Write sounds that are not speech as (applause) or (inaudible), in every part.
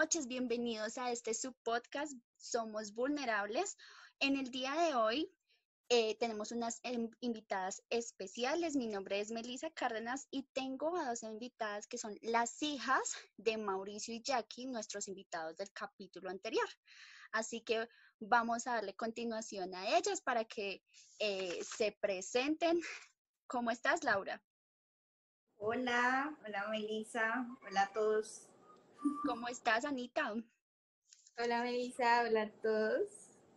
noches, bienvenidos a este subpodcast Somos Vulnerables. En el día de hoy eh, tenemos unas em, invitadas especiales. Mi nombre es Melissa Cárdenas y tengo a dos invitadas que son las hijas de Mauricio y Jackie, nuestros invitados del capítulo anterior. Así que vamos a darle continuación a ellas para que eh, se presenten. ¿Cómo estás, Laura? Hola, hola Melissa, hola a todos. ¿Cómo estás, Anita? Hola Melissa, hola a todos.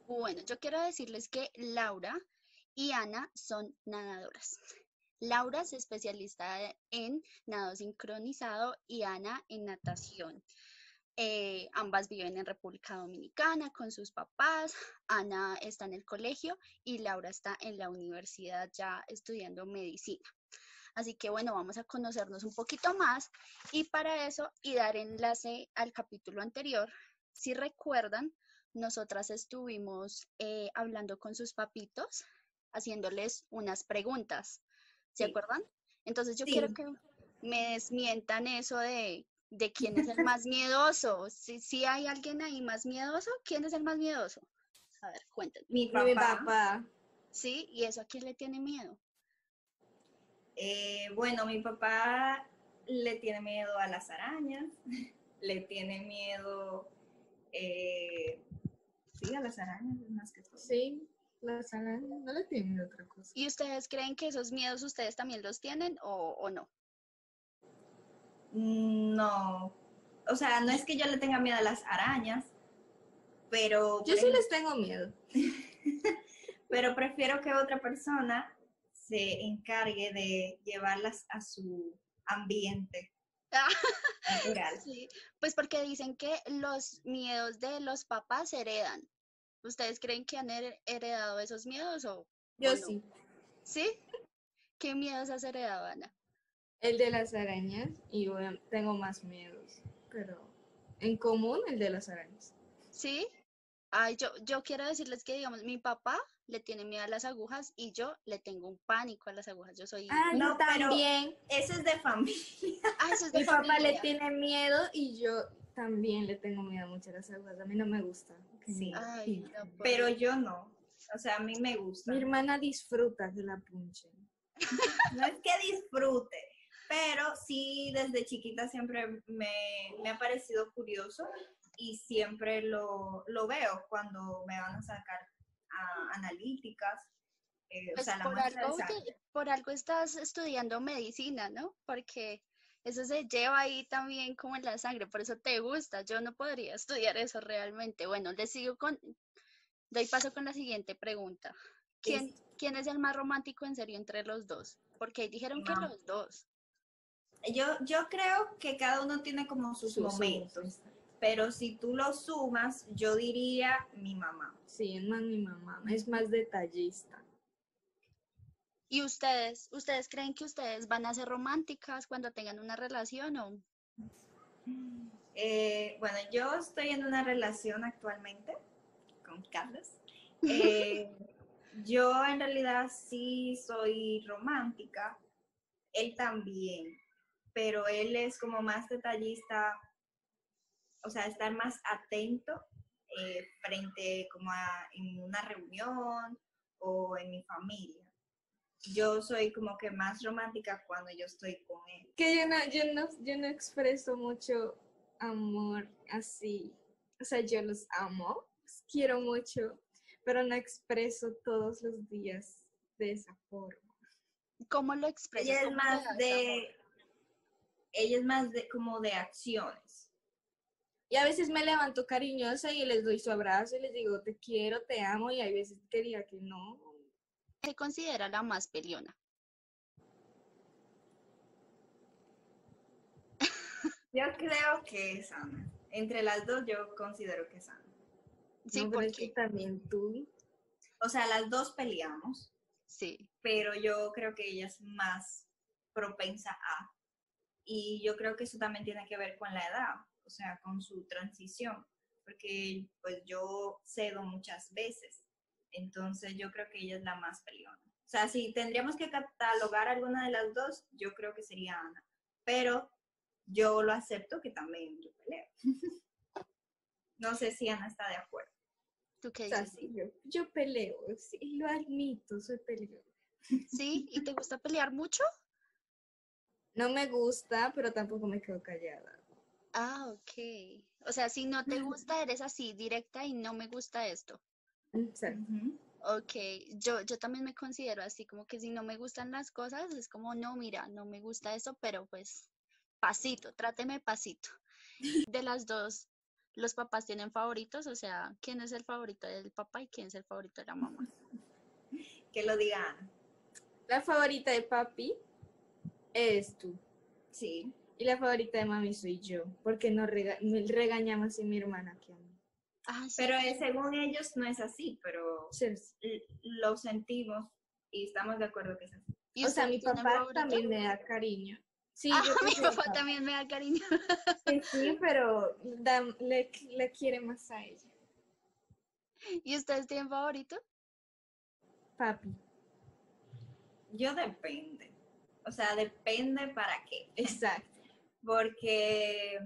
Bueno, yo quiero decirles que Laura y Ana son nadadoras. Laura es especialista en nado sincronizado y Ana en natación. Eh, ambas viven en República Dominicana con sus papás. Ana está en el colegio y Laura está en la universidad ya estudiando medicina. Así que bueno, vamos a conocernos un poquito más y para eso y dar enlace al capítulo anterior, si recuerdan, nosotras estuvimos eh, hablando con sus papitos, haciéndoles unas preguntas. ¿Se acuerdan? Entonces yo quiero que me desmientan eso de, de quién es el más miedoso. Si, si hay alguien ahí más miedoso, ¿quién es el más miedoso? A ver, cuéntenme. Mi papá. Sí, ¿y eso a quién le tiene miedo? Eh, bueno, mi papá le tiene miedo a las arañas, (laughs) le tiene miedo, eh, sí, a las arañas, más que todo. Sí, las arañas, no le tienen otra cosa. ¿Y ustedes creen que esos miedos ustedes también los tienen o, o no? Mm, no, o sea, no es que yo le tenga miedo a las arañas, pero... Yo sí les tengo miedo. (laughs) pero prefiero que otra persona se encargue de llevarlas a su ambiente natural. (laughs) Sí, pues porque dicen que los miedos de los papás se heredan. ¿Ustedes creen que han heredado esos miedos o Yo sí. ¿Sí? ¿Qué miedos has heredado, Ana? El de las arañas y yo tengo más miedos, pero en común el de las arañas. ¿Sí? Ay, yo, yo quiero decirles que, digamos, mi papá le tiene miedo a las agujas y yo le tengo un pánico a las agujas. Yo soy... Ah, no, también. Eso es de familia. Ah, eso es de Mi familia. papá le tiene miedo y yo también le tengo miedo mucho a las agujas. A mí no me gusta. Sí. Ay, no puedo. Pero yo no. O sea, a mí me gusta. Mi hermana disfruta que la punchen. (laughs) No es que disfrute, pero sí desde chiquita siempre me, me ha parecido curioso y siempre lo, lo veo cuando me van a sacar analíticas. eh, o Pues sea, la por, de algo, por algo estás estudiando medicina, ¿no? Porque eso se lleva ahí también como en la sangre, por eso te gusta. Yo no podría estudiar eso realmente. Bueno, les sigo con, doy paso con la siguiente pregunta. ¿Quién, ¿quién es el más romántico en serio entre los dos? Porque dijeron que No. los dos. Yo, yo creo que cada uno tiene como sus, Sus momentos, usos. Pero si tú lo sumas, yo diría mi mamá. Sí, es más mi mamá. Es más detallista. ¿Y ustedes? ¿Ustedes creen que ustedes van a ser románticas cuando tengan una relación o Eh, bueno, yo estoy en una relación actualmente con Carlos. Eh, (laughs) yo en realidad sí soy romántica, él también, pero él es como más detallista, o sea, estar más atento eh, frente como a en una reunión o en mi familia. Yo soy como que más romántica cuando yo estoy con él. Que yo no, yo no, yo no expreso mucho amor así. O sea, yo los amo, los quiero mucho, pero no expreso todos los días de esa forma. cómo lo expresas? Ella es ¿Cómo le más de, ella es más de como de acciones. Y a veces me levanto cariñosa y les doy su abrazo y les digo, te quiero, te amo, y hay veces que diga que no. se considera la más peleona? Yo creo que es Ana. Entre las dos yo considero que es Ana. Sí, no, porque también tú. O sea, las dos peleamos, sí. pero yo creo que ella es más propensa a. Y yo creo que eso también tiene que ver con la edad, o sea, con su transición, porque pues yo cedo muchas veces, entonces yo creo que ella es la más peleona. O sea, si tendríamos que catalogar alguna de las dos, yo creo que sería Ana, pero yo lo acepto que también yo peleo. (laughs) No sé si Ana está de acuerdo. ¿Tú qué O sea, dices? sí, yo, yo peleo, sí, lo admito, soy peleona. ¿Sí? ¿Y te gusta pelear mucho? No me gusta, pero tampoco me quedo callada. Ah, ok. O sea, si no te gusta, eres así, directa y no me gusta esto. Exacto. Ok, yo, yo también me considero así, como que si no me gustan las cosas, es como, no, mira, no me gusta eso, pero pues pasito, tráteme pasito. (laughs) De las dos, ¿los papás tienen favoritos? O sea, ¿quién es el favorito del papá y quién es el favorito de la mamá? (laughs) Que lo diga Ana. La favorita de papi es tú. Sí. Y la favorita de mami soy yo, porque nos rega me regaña más a mi hermana que a mí. Ah, sí. Pero eh, según ellos no es así, pero Sí. lo sentimos y estamos de acuerdo que es así. ¿Y O sea, mi papá también me da cariño. Sí, Ah, yo (laughs) mi papá también me da cariño. Sí, sí, pero da- le, le quiere más a ella. ¿Y ustedes tienen favorito? Papi. Yo depende. O sea, depende para qué. Exacto. Porque,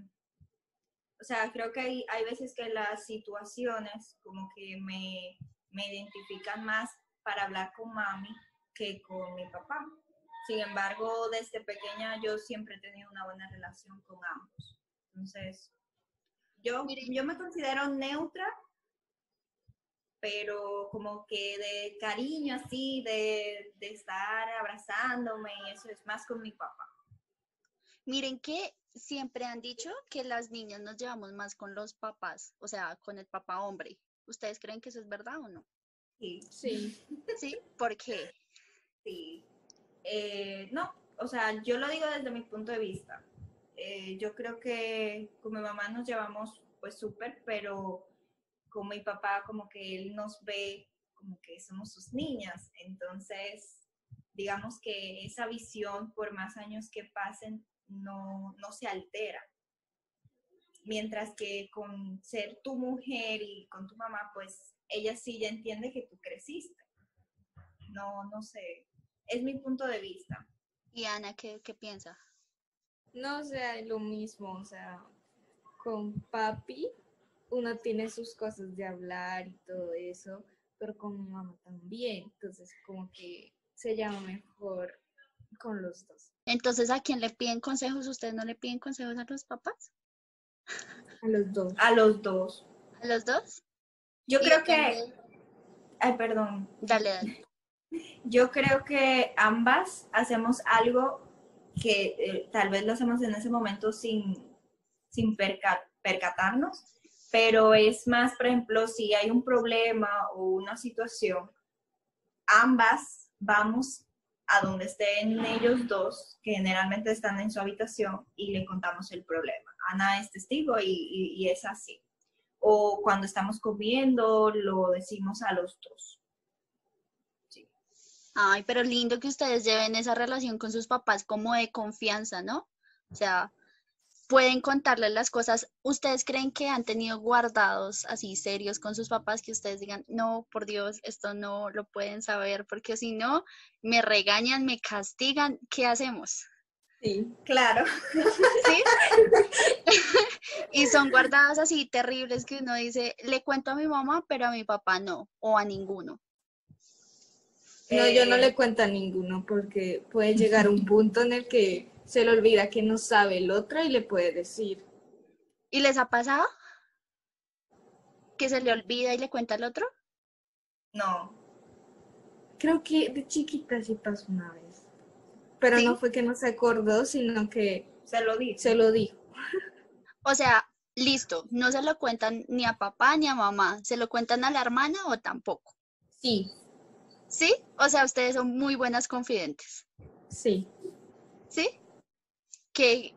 o sea, creo que hay, hay veces que las situaciones como que me, me identifican más para hablar con mami que con mi papá. Sin embargo, desde pequeña yo siempre he tenido una buena relación con ambos. Entonces, yo, yo me considero neutra, pero como que de cariño así, de, de estar abrazándome, y eso es más con mi papá. Miren que siempre han dicho que las niñas nos llevamos más con los papás, o sea, con el papá hombre. ¿Ustedes creen que eso es verdad o no? Sí. Sí. Sí, ¿por qué? Sí. Eh, no, o sea, yo lo digo desde mi punto de vista. Eh, yo creo que con mi mamá nos llevamos pues súper, pero con mi papá como que él nos ve como que somos sus niñas. Entonces, digamos que esa visión, por más años que pasen, no, no se altera. Mientras que con ser tu mujer y con tu mamá, pues ella sí ya entiende que tú creciste. No, no sé, es mi punto de vista. ¿Y Ana qué, qué piensa? No, o sea, lo mismo, o sea, con papi uno tiene sus cosas de hablar y todo eso, pero con mi mamá también, entonces como que se llama mejor con los dos. Entonces, ¿a quién le piden consejos? ¿Ustedes no le piden consejos a los papás? A los dos. A los dos. ¿A los dos? Yo creo que, ay, perdón, Dale, dale. yo creo que ambas hacemos algo que eh, tal vez lo hacemos en ese momento sin, sin perca- percatarnos, pero es más, por ejemplo, si hay un problema o una situación, ambas vamos a donde estén ellos dos, que generalmente están en su habitación, y le contamos el problema. Ana es testigo y, es así. O cuando estamos comiendo, lo decimos a los dos. Ay, pero lindo que ustedes lleven esa relación con sus papás como de confianza, ¿no? O sea, pueden contarles las cosas. ¿Ustedes creen que han tenido guardados así serios con sus papás que ustedes digan, no, por Dios, esto no lo pueden saber, porque si no, me regañan, me castigan, ¿qué hacemos? Sí. Claro. ¿Sí? (laughs) y son guardadas así terribles que uno dice, le cuento a mi mamá, pero a mi papá no, o a ninguno. No, yo no Eh, le cuento a ninguno porque puede llegar un punto en el que se le olvida que no sabe el otro y le puede decir. ¿Y les ha pasado? ¿Que se le olvida y le cuenta al otro? No. Creo que de chiquita sí pasó una vez. Pero ¿Sí? no fue que no se acordó, sino que Se lo dice. se lo dijo. O sea, listo, no se lo cuentan ni a papá ni a mamá, ¿se lo cuentan a la hermana o tampoco? Sí, ¿Sí? O sea, ustedes son muy buenas confidentes, sí. ¿sí? Que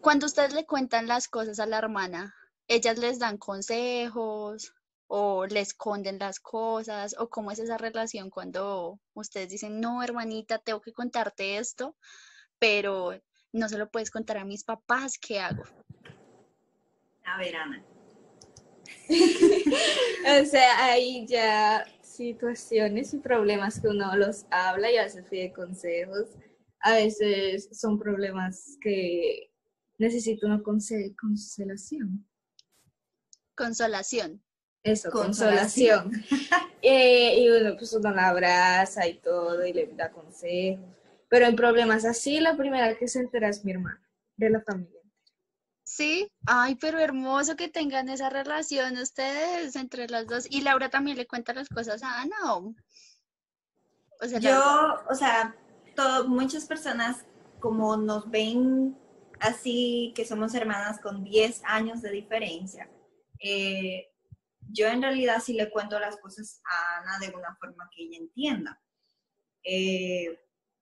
cuando ustedes le cuentan las cosas a la hermana, ellas les dan consejos o le esconden las cosas o cómo es esa relación cuando ustedes dicen, no, hermanita, tengo que contarte esto, pero no se lo puedes contar a mis papás, ¿qué hago? A ver, Ana. (laughs) O sea, hay ya situaciones y problemas que uno los habla y a veces pide consejos. A veces son problemas que necesita una consolación. Consolación. Eso, Consolación. consolación. (laughs) Eh, y bueno, pues uno la abraza y todo y le da consejos. Pero en problemas así, la primera que se entera es mi hermana, de la familia. Sí, ay, pero hermoso que tengan esa relación ustedes entre las dos. Y Laura también le cuenta las cosas a Ana. ¿o? O sea, Laura- Yo, o sea, todo, muchas personas como nos ven así, que somos hermanas con 10 años de diferencia, eh, yo en realidad sí le cuento las cosas a Ana de una forma que ella entienda. Eh,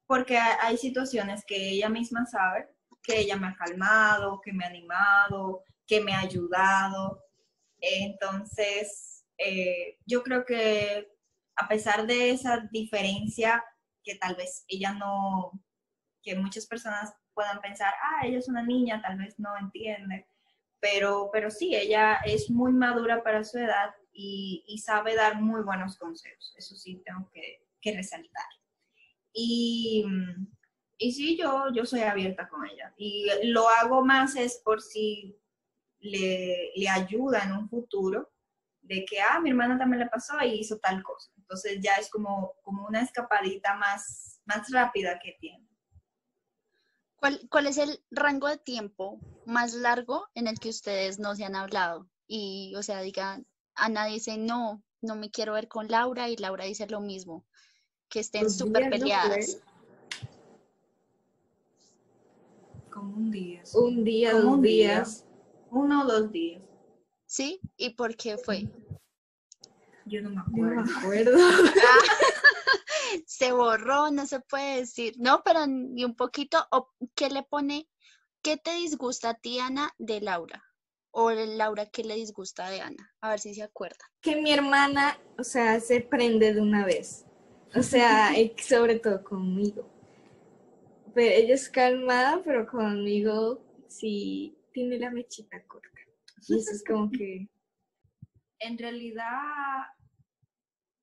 porque hay, situaciones que ella misma sabe, que ella me ha calmado, que me ha animado, que me ha ayudado. Entonces, eh, yo creo que a pesar de esa diferencia que tal vez ella no, que muchas personas puedan pensar, ah, ella es una niña, tal vez no entiende, pero, pero sí, ella es muy madura para su edad y, sabe dar muy buenos consejos, eso sí tengo que, que resaltar. Y, y sí, yo, yo soy abierta con ella y lo hago más es por si le, le ayuda en un futuro de que, ah, mi hermana también le pasó y hizo tal cosa. Entonces ya es como, como una escapadita más, más rápida que tiene. ¿Cuál, cuál es el rango de tiempo más largo en el que ustedes no se han hablado? Y, o sea, digan, Ana dice, no, no me quiero ver con Laura y Laura dice lo mismo, que estén súper días, ¿no peleadas. Como un día. sí. Un día, Como dos un día. Uno o dos días. ¿Sí? ¿Y por qué fue? Yo no me no acuerdo. me (laughs) acuerdo. (laughs) se borró, no se puede decir. No, pero ni un poquito. ¿O qué le pone? ¿Qué te disgusta a ti, Ana, de Laura? O Laura, ¿qué le disgusta de Ana? A ver si se acuerda. que mi hermana, o sea, se prende de una vez. O sea, (laughs) sobre todo conmigo. Pero ella es calmada, pero conmigo sí tiene la mechita corta. Y eso es como que, En realidad,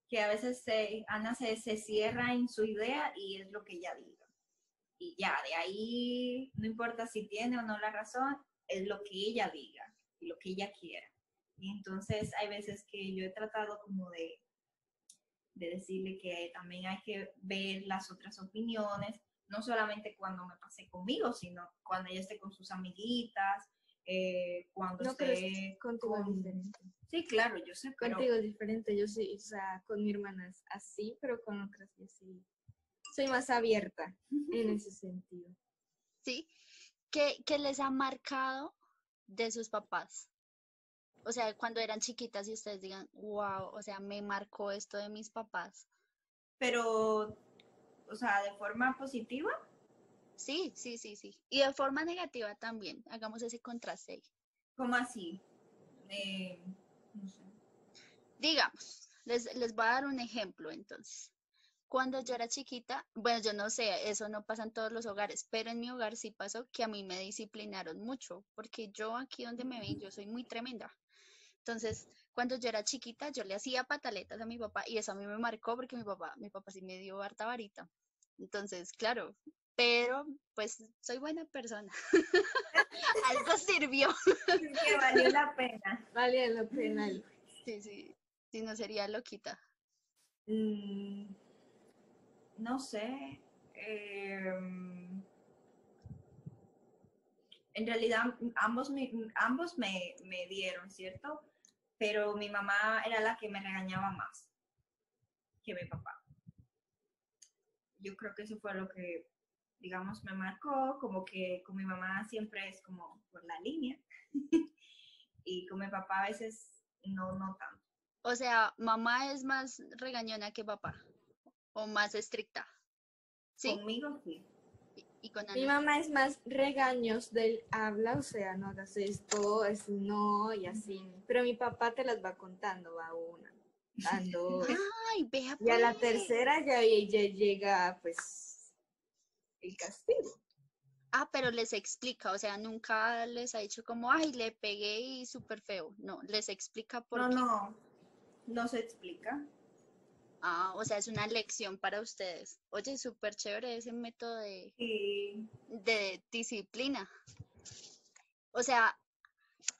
que a veces se, Ana se, se cierra en su idea y es lo que ella diga. Y ya, de ahí, no importa si tiene o no la razón, es lo que ella diga y lo que ella quiera. Y entonces hay veces que yo he tratado como de, de decirle que también hay que ver las otras opiniones, no solamente cuando me pase conmigo, sino cuando ella esté con sus amiguitas, eh, cuando no, esté es contigo es con- diferente. Sí, claro, yo sé, pero Contigo es diferente, yo sí, o sea, con mi hermana es así, pero con otras yo sí. Soy más abierta en ese sentido. ¿Sí? ¿Qué, qué les ha marcado de sus papás? O sea, cuando eran chiquitas y ustedes digan, wow, o sea, me marcó esto de mis papás. pero, o sea, de forma positiva, Sí, sí, sí, sí. Y de forma negativa también. Hagamos ese contraste. ahí. ¿cómo así? Eh, no sé. Digamos, les, les voy a dar un ejemplo entonces. Cuando yo era chiquita, bueno, yo no sé, eso no pasa en todos los hogares, pero en mi hogar sí pasó que a mí me disciplinaron mucho, porque yo aquí donde me ven, yo soy muy tremenda. Entonces, cuando yo era chiquita, yo le hacía pataletas a mi papá y eso a mí me marcó porque mi papá, mi papá sí me dio harta varita. Entonces, claro, pero pues soy buena persona. (laughs) Algo sirvió. Es que valió la pena. Vale la pena. Sí, sí, si no sería loquita. Mm, no sé. em, en realidad, ambos, me, ambos me, me dieron, ¿cierto? Pero mi mamá era la que me regañaba más que mi papá. Yo creo que eso fue lo que, digamos, me marcó, como que con mi mamá siempre es como por la línea. (laughs) y con mi papá a veces no, no tanto. O sea, mamá es más regañona que papá o más estricta. ¿Sí? Conmigo sí. Y con Mi Ana. mamá es más regaños del habla, o sea, no hagas esto, es no y así. Pero mi papá te las va contando, va una, van (laughs) dos. Ay, vea Y a la pues. tercera ya, ya llega pues el castigo. Ah, pero les explica, o sea, nunca les ha dicho como, ay, le pegué y súper feo. No, les explica por No, qué. no, no se explica. Ah, o sea, es una lección para ustedes. Oye, súper chévere ese método de, de disciplina. O sea,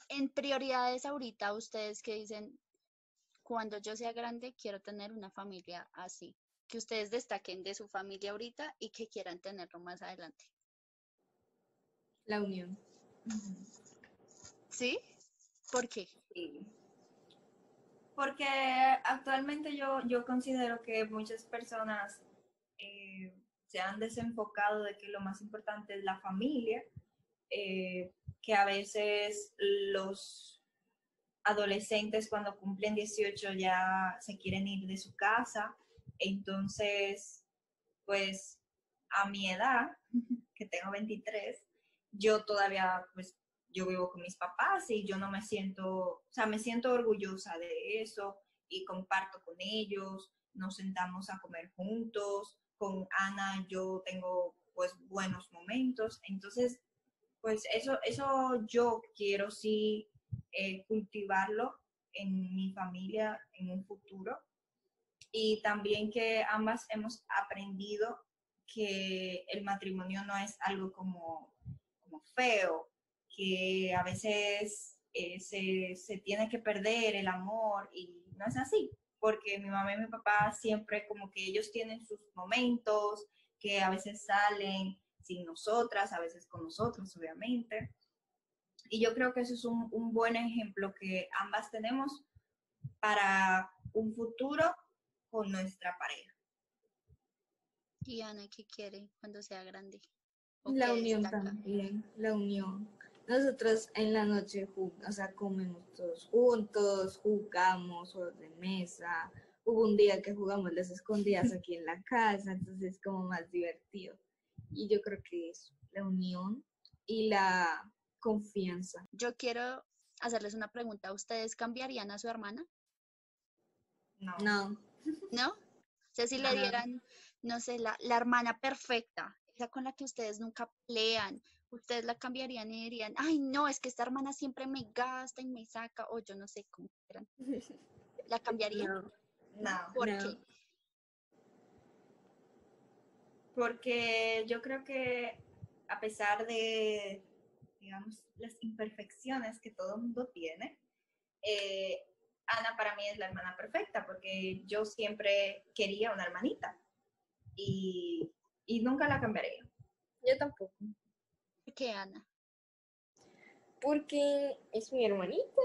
en prioridades ahorita, ustedes que dicen, cuando yo sea grande, quiero tener una familia así. Que ustedes destaquen de su familia ahorita y que quieran tenerlo más adelante. La unión. ¿Sí? ¿Por qué? Sí. Porque actualmente yo, yo considero que muchas personas eh, se han desenfocado de que lo más importante es la familia, eh, que a veces los adolescentes cuando cumplen 18 ya se quieren ir de su casa, entonces, pues a mi edad, (laughs) que tengo 23, yo todavía, pues yo vivo con mis papás y yo no me siento, o sea, me siento orgullosa de eso y comparto con ellos, nos sentamos a comer juntos, con Ana yo tengo pues buenos momentos, entonces pues eso, eso yo quiero sí eh, cultivarlo en mi familia en un futuro y también que ambas hemos aprendido que el matrimonio no es algo como, como feo, que a veces eh, se, se tiene que perder el amor y no es así, porque mi mamá y mi papá siempre como que ellos tienen sus momentos, que a veces salen sin nosotras, a veces con nosotros, obviamente. Y yo creo que eso es un, un buen ejemplo que ambas tenemos para un futuro con nuestra pareja. ¿Y Ana qué quiere cuando sea grande? ¿O La unión destaca? también, la unión. Nosotros en la noche, o sea, comemos todos juntos, jugamos juegos de mesa. Hubo un día que jugamos las escondidas aquí en la (laughs) casa, entonces es como más divertido. Y yo creo que es la unión y la confianza. Yo quiero hacerles una pregunta. ¿Ustedes cambiarían a su hermana? No. No, ¿No? O sea, si le dieran, no sé, la, la hermana perfecta, esa con la que ustedes nunca pelean, ustedes la cambiarían y dirían, ay, no, es que esta hermana siempre me gasta y me saca, o yo no sé cómo quieran. (laughs) ¿La cambiarían? no. No, ¿Por no. qué? porque yo creo que a pesar de, digamos, las imperfecciones que todo el mundo tiene, eh, Ana para mí es la hermana perfecta, porque yo siempre quería una hermanita y, y nunca la cambiaría. Yo tampoco. ¿Por qué, Ana? Porque es mi hermanita.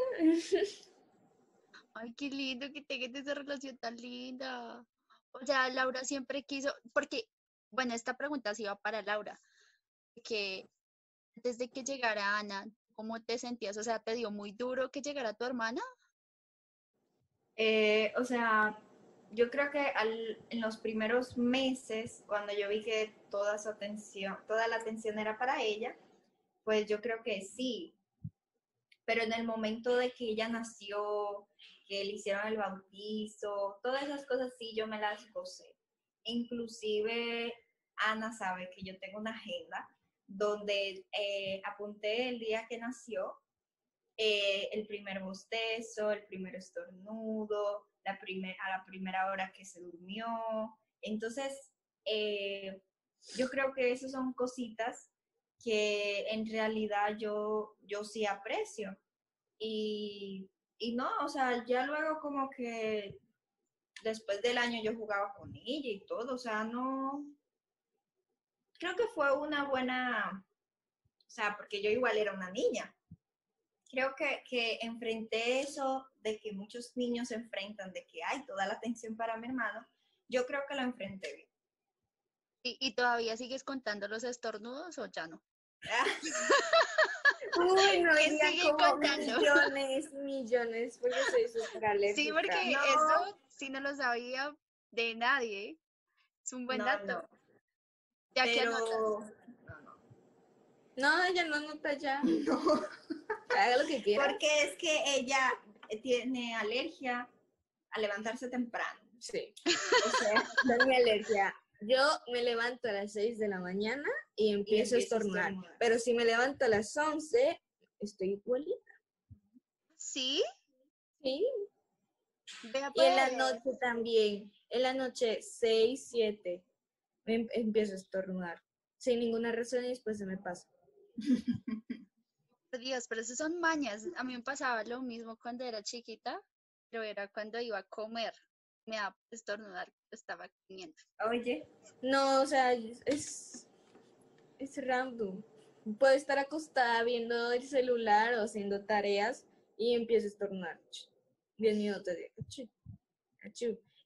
Ay, qué lindo que tengan esa relación tan linda. O sea, Laura siempre quiso, porque, bueno, esta pregunta sí va para Laura, que antes de que llegara Ana, ¿cómo te sentías? O sea, ¿te dio muy duro que llegara tu hermana? Eh, o sea, yo creo que en los primeros meses, cuando yo vi que toda su atención, toda la atención era para ella, pues yo creo que sí. Pero en el momento de que ella nació, que le hicieron el bautizo, todas esas cosas sí, yo me las gocé. Inclusive Ana sabe que yo tengo una agenda donde eh, apunté el día que nació eh, el primer bostezo, el primer estornudo, la primer, a la primera hora que se durmió. Entonces, eh, yo creo que esas son cositas que en realidad yo, yo sí aprecio. Y, y no, o sea, ya luego como que después del año yo jugaba con ella y todo, o sea, no, creo que fue una buena, o sea, porque yo igual era una niña creo que, que enfrenté eso de que muchos niños se enfrentan, de que hay toda la atención para mi hermano, yo creo que lo enfrenté bien. ¿Y, y todavía sigues contando los estornudos o ya no? (laughs) Uy, no, ¿Qué digan sigue como contando? millones, millones, porque soy súper alérgica. Sí, porque No. eso sí no lo sabía de nadie. Es un buen No, dato. no, Ya que pero anotas. No, ella no nota ya. (laughs) No, Haga lo que quiera. porque es que ella tiene alergia a levantarse temprano. Sí. O sea, (laughs) no mi alergia. Yo me levanto a las 6 de la mañana y empiezo a estornudar. Pero si me levanto a las 11, estoy igualita. ¿Sí? Sí. Vea Y en la pues. noche también. En la noche, 6, 7, me em- empiezo a estornudar. Sin ninguna razón y después se me pasa. Dios, pero eso son mañas. A mí me pasaba lo mismo cuando era chiquita, pero era cuando iba a comer. Me daba estornudar, estaba comiendo. Oye, No, o sea, es, es random. Puedo estar acostada viendo el celular o haciendo tareas y empiezo a estornudar. Diez minutos de.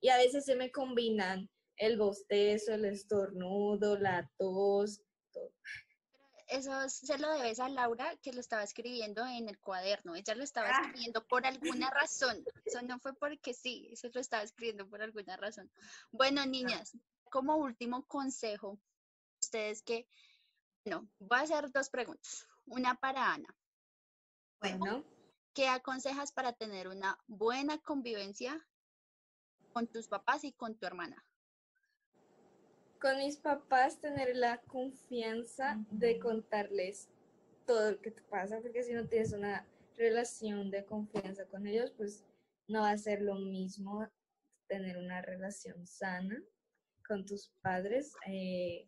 Y a veces se me combinan el bostezo, el estornudo, la tos. todo. Eso se lo debes a Laura, que lo estaba escribiendo en el cuaderno. Ella lo estaba Ah. escribiendo por alguna razón. Eso no fue porque sí, eso lo estaba escribiendo por alguna razón. Bueno, niñas, como último consejo, ustedes que, bueno, voy a hacer dos preguntas. Una para Ana. bueno, Bueno, ¿Qué aconsejas para tener una buena convivencia con tus papás y con tu hermana? Con mis papás tener la confianza de contarles todo lo que te pasa, porque si no tienes una relación de confianza con ellos, pues no va a ser lo mismo tener una relación sana con tus padres, eh,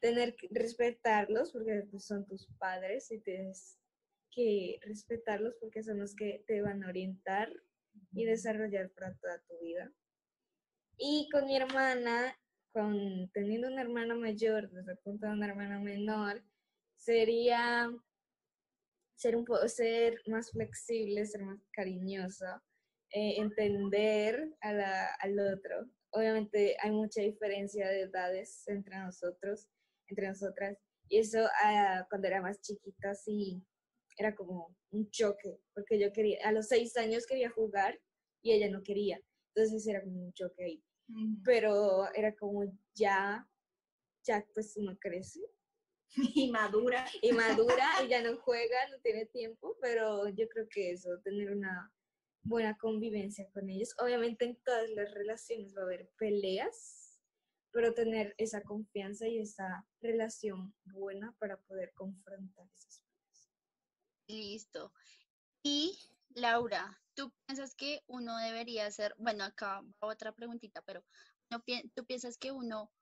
tener que respetarlos porque pues, son tus padres y tienes que respetarlos porque son los que te van a orientar y desarrollar para toda tu vida. Y con mi hermana, con teniendo una hermana mayor desde el punto de una hermana menor, sería ser un poco ser más flexible, ser más cariñoso, eh, entender al otro. Obviamente hay mucha diferencia de edades entre nosotros, entre nosotras, y eso ah, cuando era más chiquita sí era como un choque, porque yo quería, a los seis años quería jugar y ella no quería, entonces era como un choque ahí pero era como ya, ya pues uno crece y madura. y madura y ya no (laughs) juega, no tiene tiempo, pero yo creo que eso, tener una buena convivencia con ellos. Obviamente en todas las relaciones va a haber peleas, pero tener esa confianza y esa relación buena para poder confrontar esas peleas. Listo. Y Laura, ¿tú piensas que uno debería ser, bueno, acá va otra preguntita, pero ¿no pi- ¿tú piensas que uno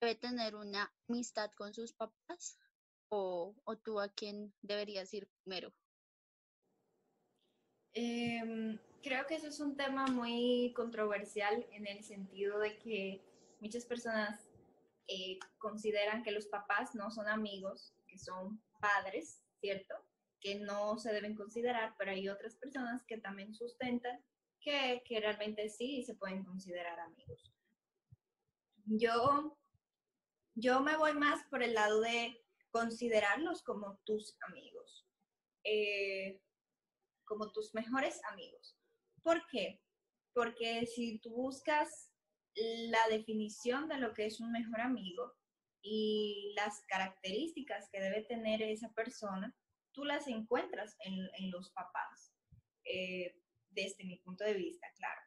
debe tener una amistad con sus papás? ¿O, o tú a quién deberías ir primero? Em, creo que eso es un tema muy controversial en el sentido de que muchas personas eh, consideran que los papás no son amigos, que son padres, ¿cierto? Que no se deben considerar, pero hay otras personas que también sustentan que, realmente sí se pueden considerar amigos. Yo, yo me voy más por el lado de considerarlos como tus amigos. Eh, como tus mejores amigos. ¿Por qué? Porque si tú buscas la definición de lo que es un mejor amigo y las características que debe tener esa persona, tú las encuentras en, en los papás, eh, desde mi punto de vista, claro.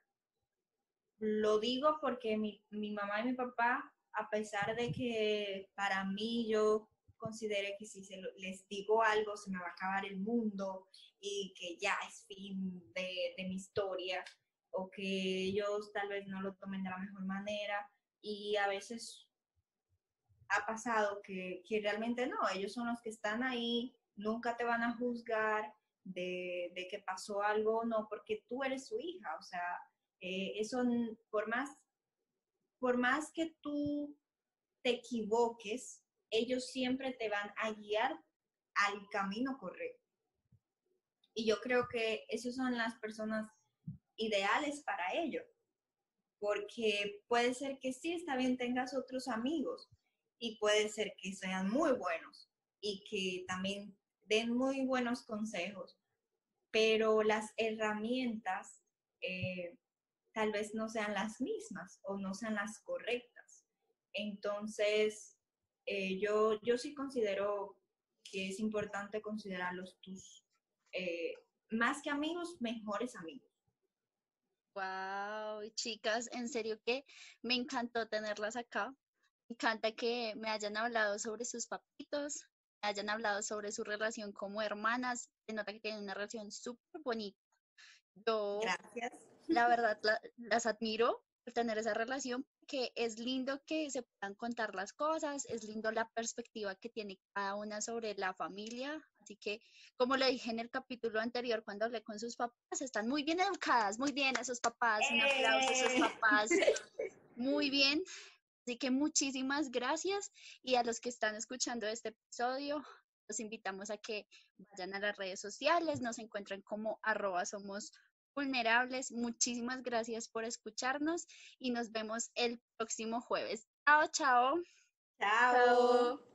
Lo digo porque mi, mi mamá y mi papá, a pesar de que para mí yo considere que si se lo- les digo algo se me va a acabar el mundo y que ya es fin de, de mi historia o que ellos tal vez no lo tomen de la mejor manera y a veces ha pasado que, que realmente no, ellos son los que están ahí, nunca te van a juzgar de, de que pasó algo o no, porque tú eres su hija, o sea, eh, eso por más, por más que tú te equivoques, ellos siempre te van a guiar al camino correcto. Y yo creo que esas son las personas ideales para ello. Porque puede ser que sí, está bien, tengas otros amigos y puede ser que sean muy buenos y que también den muy buenos consejos, pero las herramientas eh, tal vez no sean las mismas o no sean las correctas. Entonces, eh, yo, yo sí considero que es importante considerarlos tus, eh, más que amigos, mejores amigos. Wow, chicas, en serio que me encantó tenerlas acá. Me encanta que me hayan hablado sobre sus papitos, hayan hablado sobre su relación como hermanas. Se nota que tienen una relación súper bonita. Yo, Gracias. la (laughs) verdad, la- las admiro tener esa relación, que es lindo que se puedan contar las cosas, es lindo la perspectiva que tiene cada una sobre la familia. Así que, como le dije en el capítulo anterior, cuando hablé con sus papás, están muy bien educadas, muy bien esos papás, un aplauso a esos ¡Eh! papás, (laughs) muy bien. Así que muchísimas gracias y a los que están escuchando este episodio, los invitamos a que vayan a las redes sociales, nos encuentran como arroba somos vulnerables. Muchísimas gracias por escucharnos y nos vemos el próximo jueves. Chao, chao. Chao.